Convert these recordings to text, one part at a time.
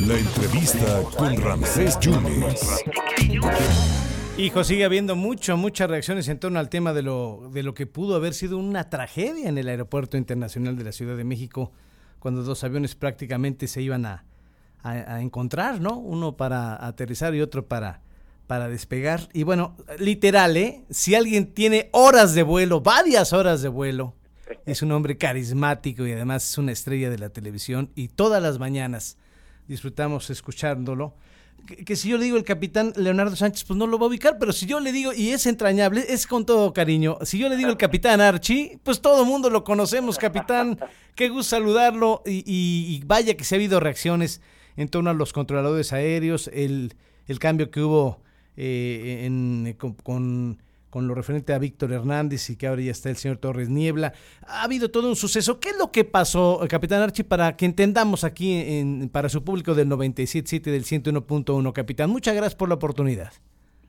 La entrevista con Ramsés Yunes. Hijo, sigue habiendo mucho, muchas reacciones en torno al tema de lo, de lo que pudo haber sido una tragedia en el Aeropuerto Internacional de la Ciudad de México, cuando dos aviones prácticamente se iban a, a, encontrar, ¿no? Uno para aterrizar y otro para, para despegar. Y bueno, literal, ¿eh? Si alguien tiene horas de vuelo, varias horas de vuelo, es un hombre carismático y además es una estrella de la televisión y todas las mañanas disfrutamos escuchándolo. Que, si yo le digo el capitán Leonardo Sánchez, pues no lo va a ubicar, pero si yo le digo, y es entrañable, es con todo cariño, si yo le digo el capitán Archie, pues todo el mundo lo conocemos, capitán, qué gusto saludarlo, y, vaya que se ha habido reacciones en torno a los controladores aéreos, el, el cambio que hubo eh, en, con lo referente a Víctor Hernández y que ahora ya está el señor Torres Niebla. Ha habido todo un suceso. ¿Qué es lo que pasó, Capitán Archie, para que entendamos aquí en, para su público del 97.7 del 101.1, Capitán? Muchas gracias por la oportunidad.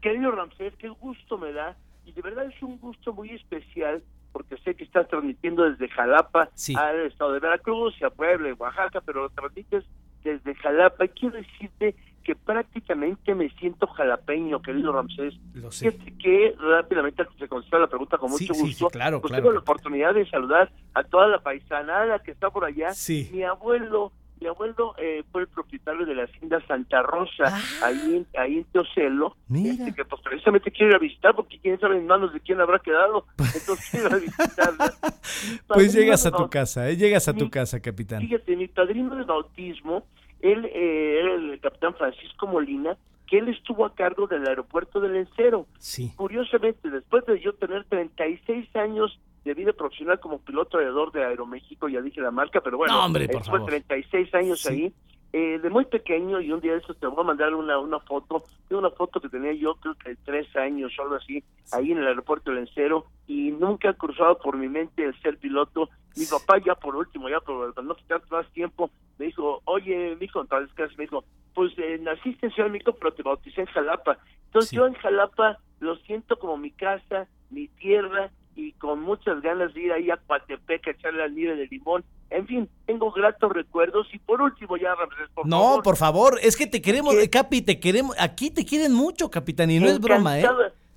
Querido Ramsés, qué gusto me da y de verdad es un gusto muy especial porque sé que estás transmitiendo desde Jalapa al estado de Veracruz y a Puebla y Oaxaca, pero lo transmites desde Jalapa y quiero decirte que prácticamente me siento jalapeño, querido Ramsés. Lo sé. que rápidamente se contesta la pregunta con mucho gusto. claro, pues claro. tengo la oportunidad de saludar a toda la paisanada que está por allá. Mi abuelo, mi abuelo eh, fue el propietario de la hacienda Santa Rosa, ah. ahí, ahí en Teocelo, este, que pues precisamente quiero ir a visitar porque quién sabe en manos de quién habrá quedado, entonces quiero ir a visitarla. pues llegas a tu casa, ¿eh? llegas a tu casa, capitán. Fíjate, mi padrino de bautismo él eh, era el capitán Francisco Molina, que él estuvo a cargo del aeropuerto del Encero. Sí. Curiosamente, después de yo tener 36 años de vida profesional como piloto aviador de Aeroméxico, ya dije la marca, pero bueno, no, hombre, por después de 36 años ahí, eh, de muy pequeño, y un día de eso te voy a mandar una, una foto, de una foto que tenía yo creo que de tres años o algo así, ahí en el aeropuerto del Encero, y nunca ha cruzado por mi mente el ser piloto. Mi papá ya por último, ya por, no quitar más tiempo, me dijo, oye, mijo, entonces me dijo, pues eh, naciste en Ciudad México, pero te bauticé en Jalapa. Entonces yo en Jalapa lo siento como mi casa, mi tierra, y con muchas ganas de ir ahí a Coatepec a echarle al nieve de limón. En fin, tengo gratos recuerdos y por último ya Ramírez, por no, por favor, es que te queremos, Capi, te queremos, aquí te quieren mucho, capitán, y no es broma, ¿eh?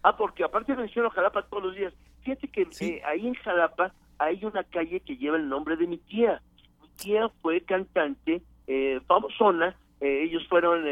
Ah, porque aparte menciono Jalapa todos los días. Fíjate que eh, ahí en Jalapa hay una calle que lleva el nombre de mi tía. Mi tía fue cantante eh, famosona eh, ellos fueron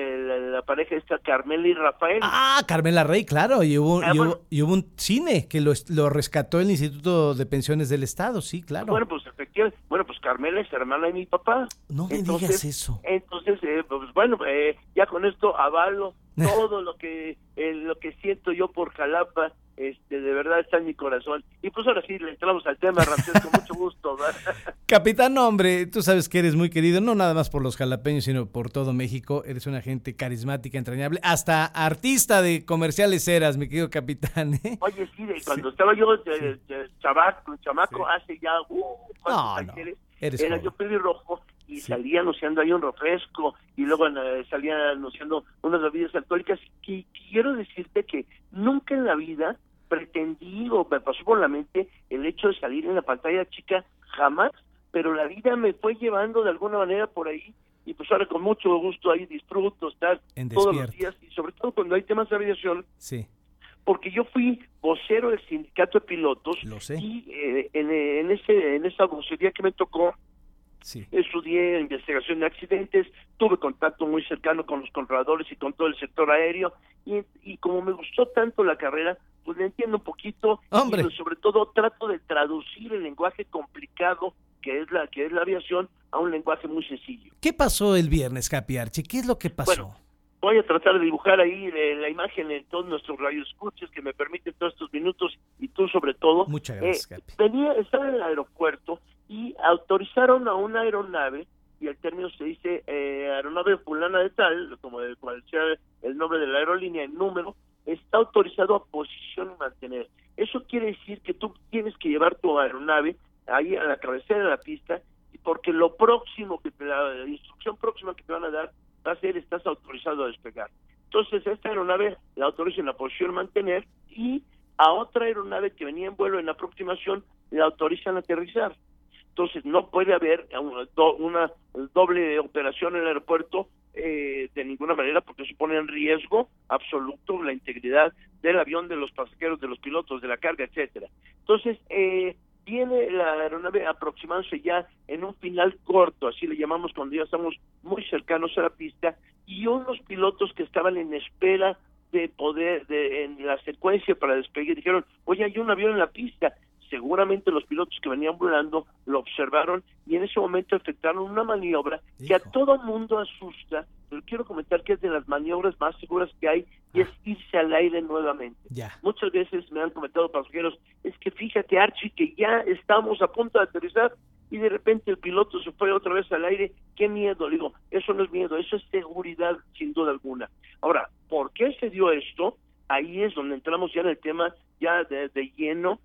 la, pareja esta Carmela y Rafael. Ah, Carmela Rey, claro, y hubo, ah, y, hubo, un cine que lo, lo, rescató el Instituto de Pensiones del Estado, sí, claro. Bueno, pues efectivamente, bueno, pues Carmela es hermana de mi papá. No me digas eso. Entonces, eh, pues bueno, eh, ya con esto avalo todo lo que lo que siento yo por Jalapa este, de verdad está en mi corazón. Y pues ahora sí, le entramos al tema, Ramsés, con mucho gusto. Capitán, hombre, tú sabes que eres muy querido, no nada más por los jalapeños, sino por todo México. Eres una gente carismática, entrañable, hasta artista de comerciales eras, mi querido capitán. ¿eh? Oye, sí, cuando estaba yo eh, chavaco, chamaco, hace ya, uh, no, no, era yo pelirrojo y salía anunciando ahí un refresco y luego eh, salía anunciando unas bebidas alcohólicas. Y quiero decirte que nunca en la vida pretendí o me pasó por la mente el hecho de salir en la pantalla chica, jamás, pero la vida me fue llevando de alguna manera por ahí y pues ahora con mucho gusto ahí disfruto estar todos los días y sobre todo cuando hay temas de aviación. Sí. Porque yo fui vocero del sindicato de pilotos y eh, en, en, ese en esa vocería que me tocó Sí. Estudié investigación de accidentes, tuve contacto muy cercano con los controladores y con todo el sector aéreo y, y como me gustó tanto la carrera, pues le entiendo un poquito Hombre. y pues, sobre todo trato de traducir el lenguaje complicado que es la que es la aviación a un lenguaje muy sencillo. ¿Qué pasó el viernes, Capiarche? ¿Qué es lo que pasó? voy a tratar de dibujar ahí eh, la imagen en todos nuestros radioescuchas que me permiten todos estos minutos y tú sobre todo. Muchas gracias, eh, Venía, estaba en el aeropuerto autorizaron a una aeronave y el término se dice eh, aeronave fulana de tal, como de cual sea el nombre de la aerolínea, el número, está autorizado a posición y mantener. Eso quiere decir que tú tienes que llevar tu aeronave ahí a la cabecera de la pista, porque lo próximo que te, la instrucción próxima que te van a dar va a ser estás autorizado a despegar. Entonces, esta aeronave la autorizan a posición mantener y a otra aeronave que venía en vuelo en aproximación la autorizan a aterrizar. Entonces no puede haber una, doble operación en el aeropuerto eh, de ninguna manera porque supone en riesgo absoluto la integridad del avión, de los pasajeros, de los pilotos, de la carga, etcétera. Entonces, eh, viene la aeronave aproximándose ya en un final corto, así le llamamos cuando ya estamos muy cercanos a la pista, y unos pilotos que estaban en espera de poder, de, en la secuencia para despegue, dijeron, oye, hay un avión en la pista, seguramente los pilotos que venían volando lo observaron y en ese momento efectuaron una maniobra que a todo mundo asusta, pero quiero comentar que es de las maniobras más seguras que hay y es ah. irse al aire nuevamente. Muchas veces me han comentado pasajeros, es que fíjate Archie que ya estamos a punto de aterrizar y de repente el piloto se fue otra vez al aire, qué miedo, digo, eso no es miedo, eso es seguridad sin duda alguna. Ahora, ¿por qué se dio esto? Ahí es donde entramos ya en el tema ya de lleno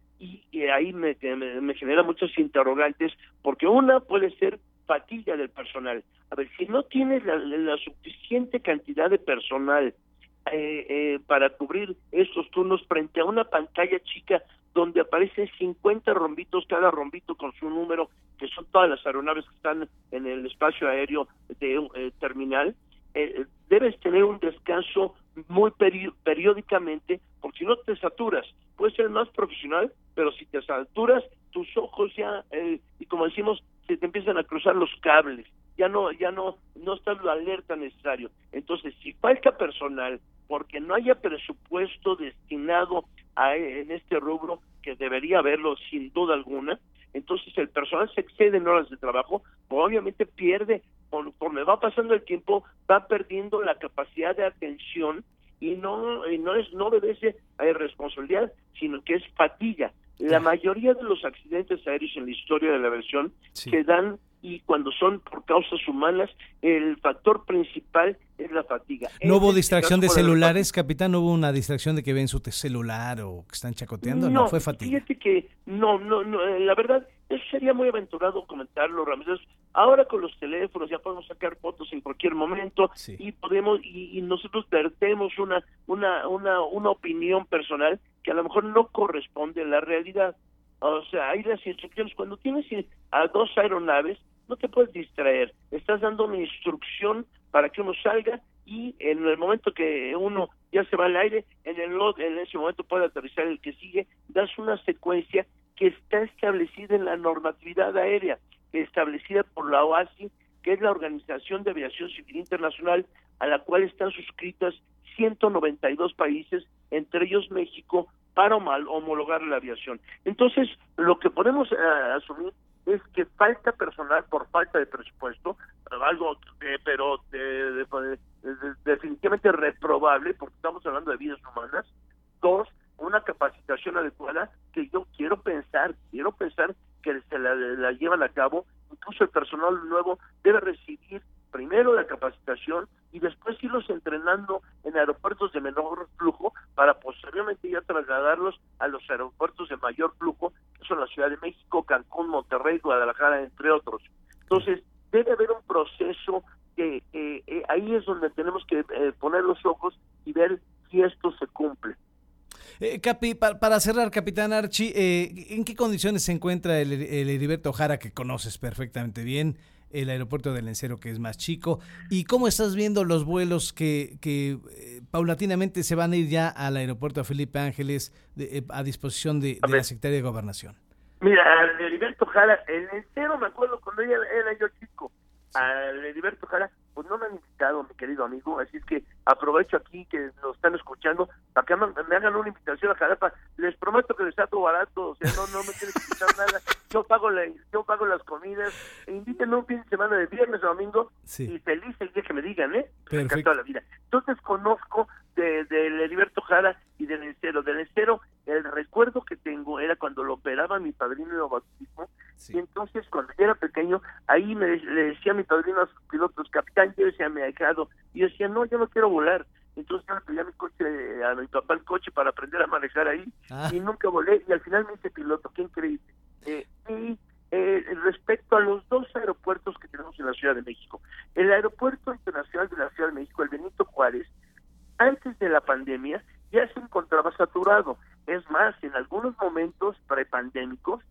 ahí me, me, genera muchos interrogantes, porque una puede ser fatiga del personal. A ver, si no tienes la, suficiente cantidad de personal eh, eh, para cubrir estos turnos frente a una pantalla chica donde aparecen 50 rombitos, cada rombito con su número, que son todas las aeronaves que están en el espacio aéreo de eh, terminal, debes tener un descanso muy periódicamente, porque si no te saturas. Puedes ser más profesional, pero si te saturas, tus ojos ya, eh, y como decimos, se te empiezan a cruzar los cables, ya no, ya no, no está lo alerta necesario. Entonces, si falta personal, porque no haya presupuesto destinado a en este rubro, que debería haberlo sin duda alguna, entonces el personal se excede en horas de trabajo, obviamente pierde, conforme va pasando el tiempo, va perdiendo la capacidad de atención y no, y no es no obedece a irresponsabilidad, sino que es fatiga. La mayoría de los accidentes aéreos en la historia de la aviación se dan y cuando son por causas humanas, el factor principal es la fatiga. ¿No hubo este distracción de celulares, capitán? ¿No hubo una distracción de que ven su celular o que están chacoteando? No, fue fatiga. Fíjate que no, no, no, eh, la verdad, eso sería muy aventurado comentarlo, Ramírez. Ahora con los teléfonos ya podemos sacar fotos en cualquier momento y podemos y, y, nosotros vertemos una, una, una, una opinión personal que a lo mejor no corresponde a la realidad. O sea, hay las instrucciones. Cuando tienes a dos aeronaves, no te puedes distraer. Estás dando una instrucción para que uno salga y en el momento que uno ya se va al aire, en, el, en ese momento puede aterrizar el que sigue, das una secuencia que está establecida en la normatividad aérea, establecida por la OASI, que es la Organización de Aviación Civil Internacional, a la cual están suscritas 192 países, entre ellos México, para homologar la aviación. Entonces, lo que podemos eh, asumir es que falta personal por falta de presupuesto, algo pero definitivamente reprobable porque estamos hablando de vidas humanas. Dos, una capacitación adecuada que yo quiero pensar, quiero pensar que se la, llevan a cabo, incluso el personal nuevo debe recibir primero la capacitación y después irlos entrenando en aeropuertos de menor flujo para posteriormente ya trasladarlos a los aeropuertos de mayor flujo, que son la Ciudad de México, Cancún, Monterrey, Guadalajara, entre otros. Entonces, debe haber un proceso que eh, eh, ahí es donde tenemos que eh, poner los ojos y ver si esto se cumple. Capi, para, cerrar, Capitán Archie, ¿en qué condiciones se encuentra el, el Heriberto Jara, que conoces perfectamente bien? el aeropuerto del Lencero que es más chico y cómo estás viendo los vuelos que, que eh, paulatinamente se van a ir ya al aeropuerto Felipe Ángeles eh, a disposición de, la Secretaría de Gobernación. Mira, Heriberto Jara, el Lencero me acuerdo cuando ella era yo chico, a Heriberto Jara, pues no me han invitado, mi querido amigo, así es que aprovecho aquí que nos están escuchando para que me, hagan una invitación a Jalapa. Les prometo que les todo barato, o sea, no, no me que invitar nada. Yo pago la, yo pago las comidas, e invítenme un fin de semana de viernes o domingo y feliz el día que me digan, ¿eh? Perfecto. la vida. Entonces conozco de, de Heriberto Jara y del Encero. Del Encero, el recuerdo que tengo era cuando lo operaba mi padrino de bautismo, y entonces cuando yo era pequeño, ahí me le decía a mi padrino a sus pilotos, capitán, yo me ha dejado, y yo decía, no, yo no quiero volar. Entonces yo le pedí a mi coche, a mi papá el coche para aprender a manejar ahí, ah. y nunca volé, y al final me hice piloto, qué increíble. Eh, y eh, respecto a los dos aeropuertos que tenemos en la Ciudad de México, el Aeropuerto Internacional de la Ciudad de México, el Benito Juárez, antes de la pandemia ya se encontraba saturado. Es más, en algunos momentos prepandémicos,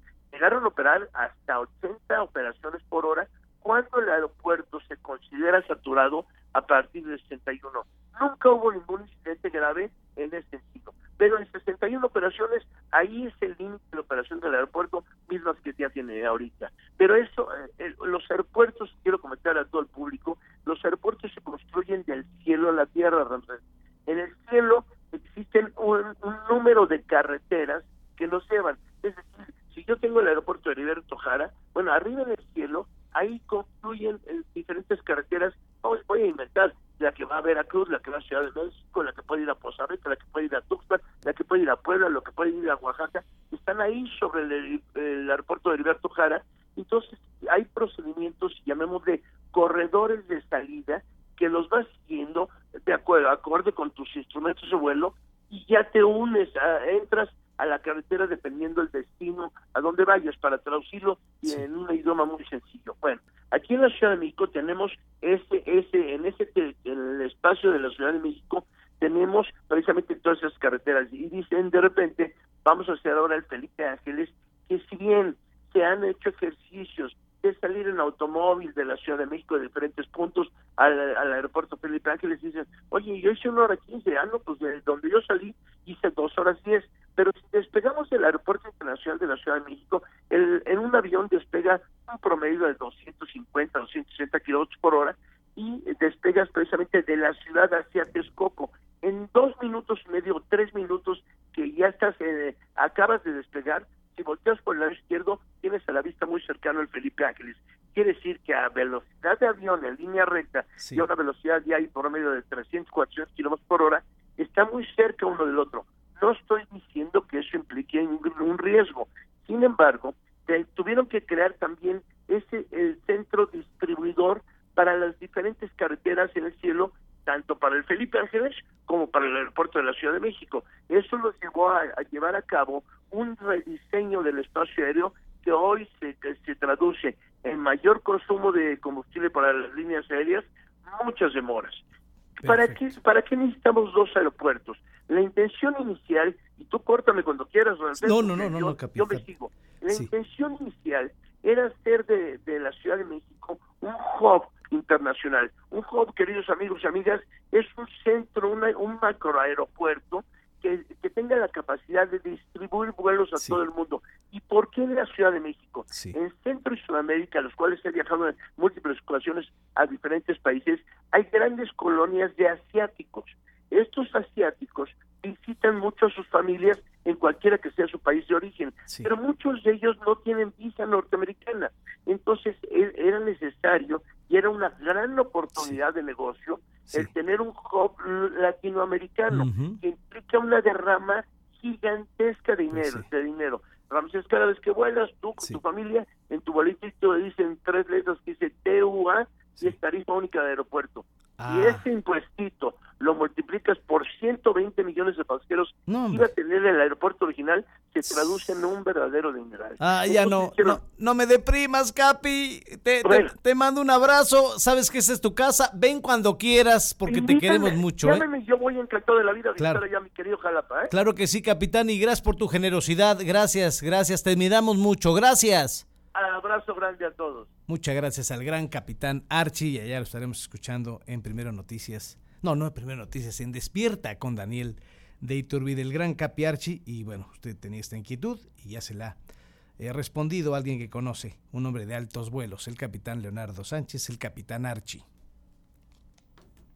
llegaron a operar hasta 80 operaciones por hora cuando el aeropuerto se considera saturado a partir del 61. Nunca hubo ningún incidente grave en ese sentido. Pero en 61 operaciones, ahí es el límite de operación del aeropuerto, mismas que ya tiene ahorita. Pero eso, eh, los aeropuertos, quiero comentar a todo el público, los aeropuertos se construyen del cielo a la tierra, Ramsés. En el cielo existen un, un número de carreteras que los llevan. Es decir, si yo tengo el aeropuerto de Heriberto Jara, bueno, arriba del cielo, ahí confluyen eh, diferentes carreteras, a la que va a Veracruz, la que va a Ciudad de México, la que puede ir a Poza Rica, la que puede ir a Tuxpan, la que puede ir a Puebla, la que puede ir a Oaxaca, están ahí sobre el, aeropuerto de Heriberto Jara, entonces hay procedimientos, llamémosle corredores de salida, que los vas siguiendo de acuerdo, acorde con tus instrumentos de vuelo, y ya te unes, entras a la carretera dependiendo del destino, a dónde vayas, para traducirlo en un idioma muy sencillo. Bueno, aquí en la Ciudad de México tenemos ese, ese, en ese el espacio de la Ciudad de México tenemos precisamente todas esas carreteras. Y dicen de repente vamos a hacer ahora el Felipe Ángeles que si bien se han hecho ejercicios de salir en automóvil de la Ciudad de México de diferentes puntos al, aeropuerto Felipe Ángeles dicen, oye, yo hice una hora quince, ah, no, pues de donde yo salí hice dos horas diez, pero si despegamos del Aeropuerto Internacional de la Ciudad de México, el, en un avión despega un promedio de 250, 260 kilómetros por hora y despegas precisamente de la ciudad hacia Texcoco. En dos minutos y medio, tres minutos que ya estás, eh, acabas de despegar, si volteas por el lado izquierdo, tienes a la vista muy cercano el Felipe Ángeles. Quiere decir que a velocidad de avión en línea recta y a una velocidad ya hay por medio de 300, 400 kilómetros por hora, está muy cerca uno del otro. No estoy diciendo que eso implique un, riesgo. Sin embargo, tuvieron que crear también ese el centro distribuidor para las diferentes carreteras en el cielo, tanto para el Felipe Ángeles como para el aeropuerto de la Ciudad de México. Eso los llevó a, llevar a cabo un rediseño del espacio aéreo que hoy se, se traduce en mayor consumo de combustible para las líneas aéreas, muchas demoras. ¿Para qué, ¿Para qué necesitamos dos aeropuertos? La intención inicial, y tú córtame cuando quieras, no, no, no, no, no, yo me sigo. La intención inicial era hacer de, de la Ciudad de México un hub internacional. Un hub, queridos amigos y amigas, es un centro, un macro aeropuerto que, que, tenga la capacidad de distribuir vuelos a todo el mundo. ¿Y por qué en la Ciudad de México? En Centro y Sudamérica, los cuales he viajado en múltiples ocasiones a diferentes países, hay grandes colonias de asiáticos. Estos asiáticos visitan mucho a sus familias en cualquiera que sea su país de origen, pero muchos de ellos no tienen visa norteamericana. Entonces e, era necesario y era una gran oportunidad de negocio el tener un hub latinoamericano que implica una derrama gigantesca de dinero, de dinero. Ramsés, cada vez que vuelas, tú con tu familia, en tu boletito dicen tres letras que dice TUA y es tarifa única de aeropuerto. Y ah. ese impuestito lo multiplicas por 120 millones de pasajeros no, iba a tener el aeropuerto original, se traduce en un verdadero dineral. Ah, ya no, no, me deprimas, Capi. Te, te, mando un abrazo. Sabes que esa es tu casa. Ven cuando quieras, porque te queremos mucho. ¿eh? yo voy encantado de la vida claro. allá mi querido Jalapa. ¿eh? Claro que sí, capitán, y gracias por tu generosidad. Gracias, gracias. Te miramos mucho. Gracias. Abrazo grande a todos. Muchas gracias al gran capitán Archie y allá lo estaremos escuchando en Primero Noticias. No, no en Primero Noticias, en Despierta con Daniel de Iturbide, el gran capi Archie. Y bueno, usted tenía esta inquietud y ya se la he respondido alguien que conoce, un hombre de altos vuelos, el capitán Leonardo Sánchez, el capitán Archie.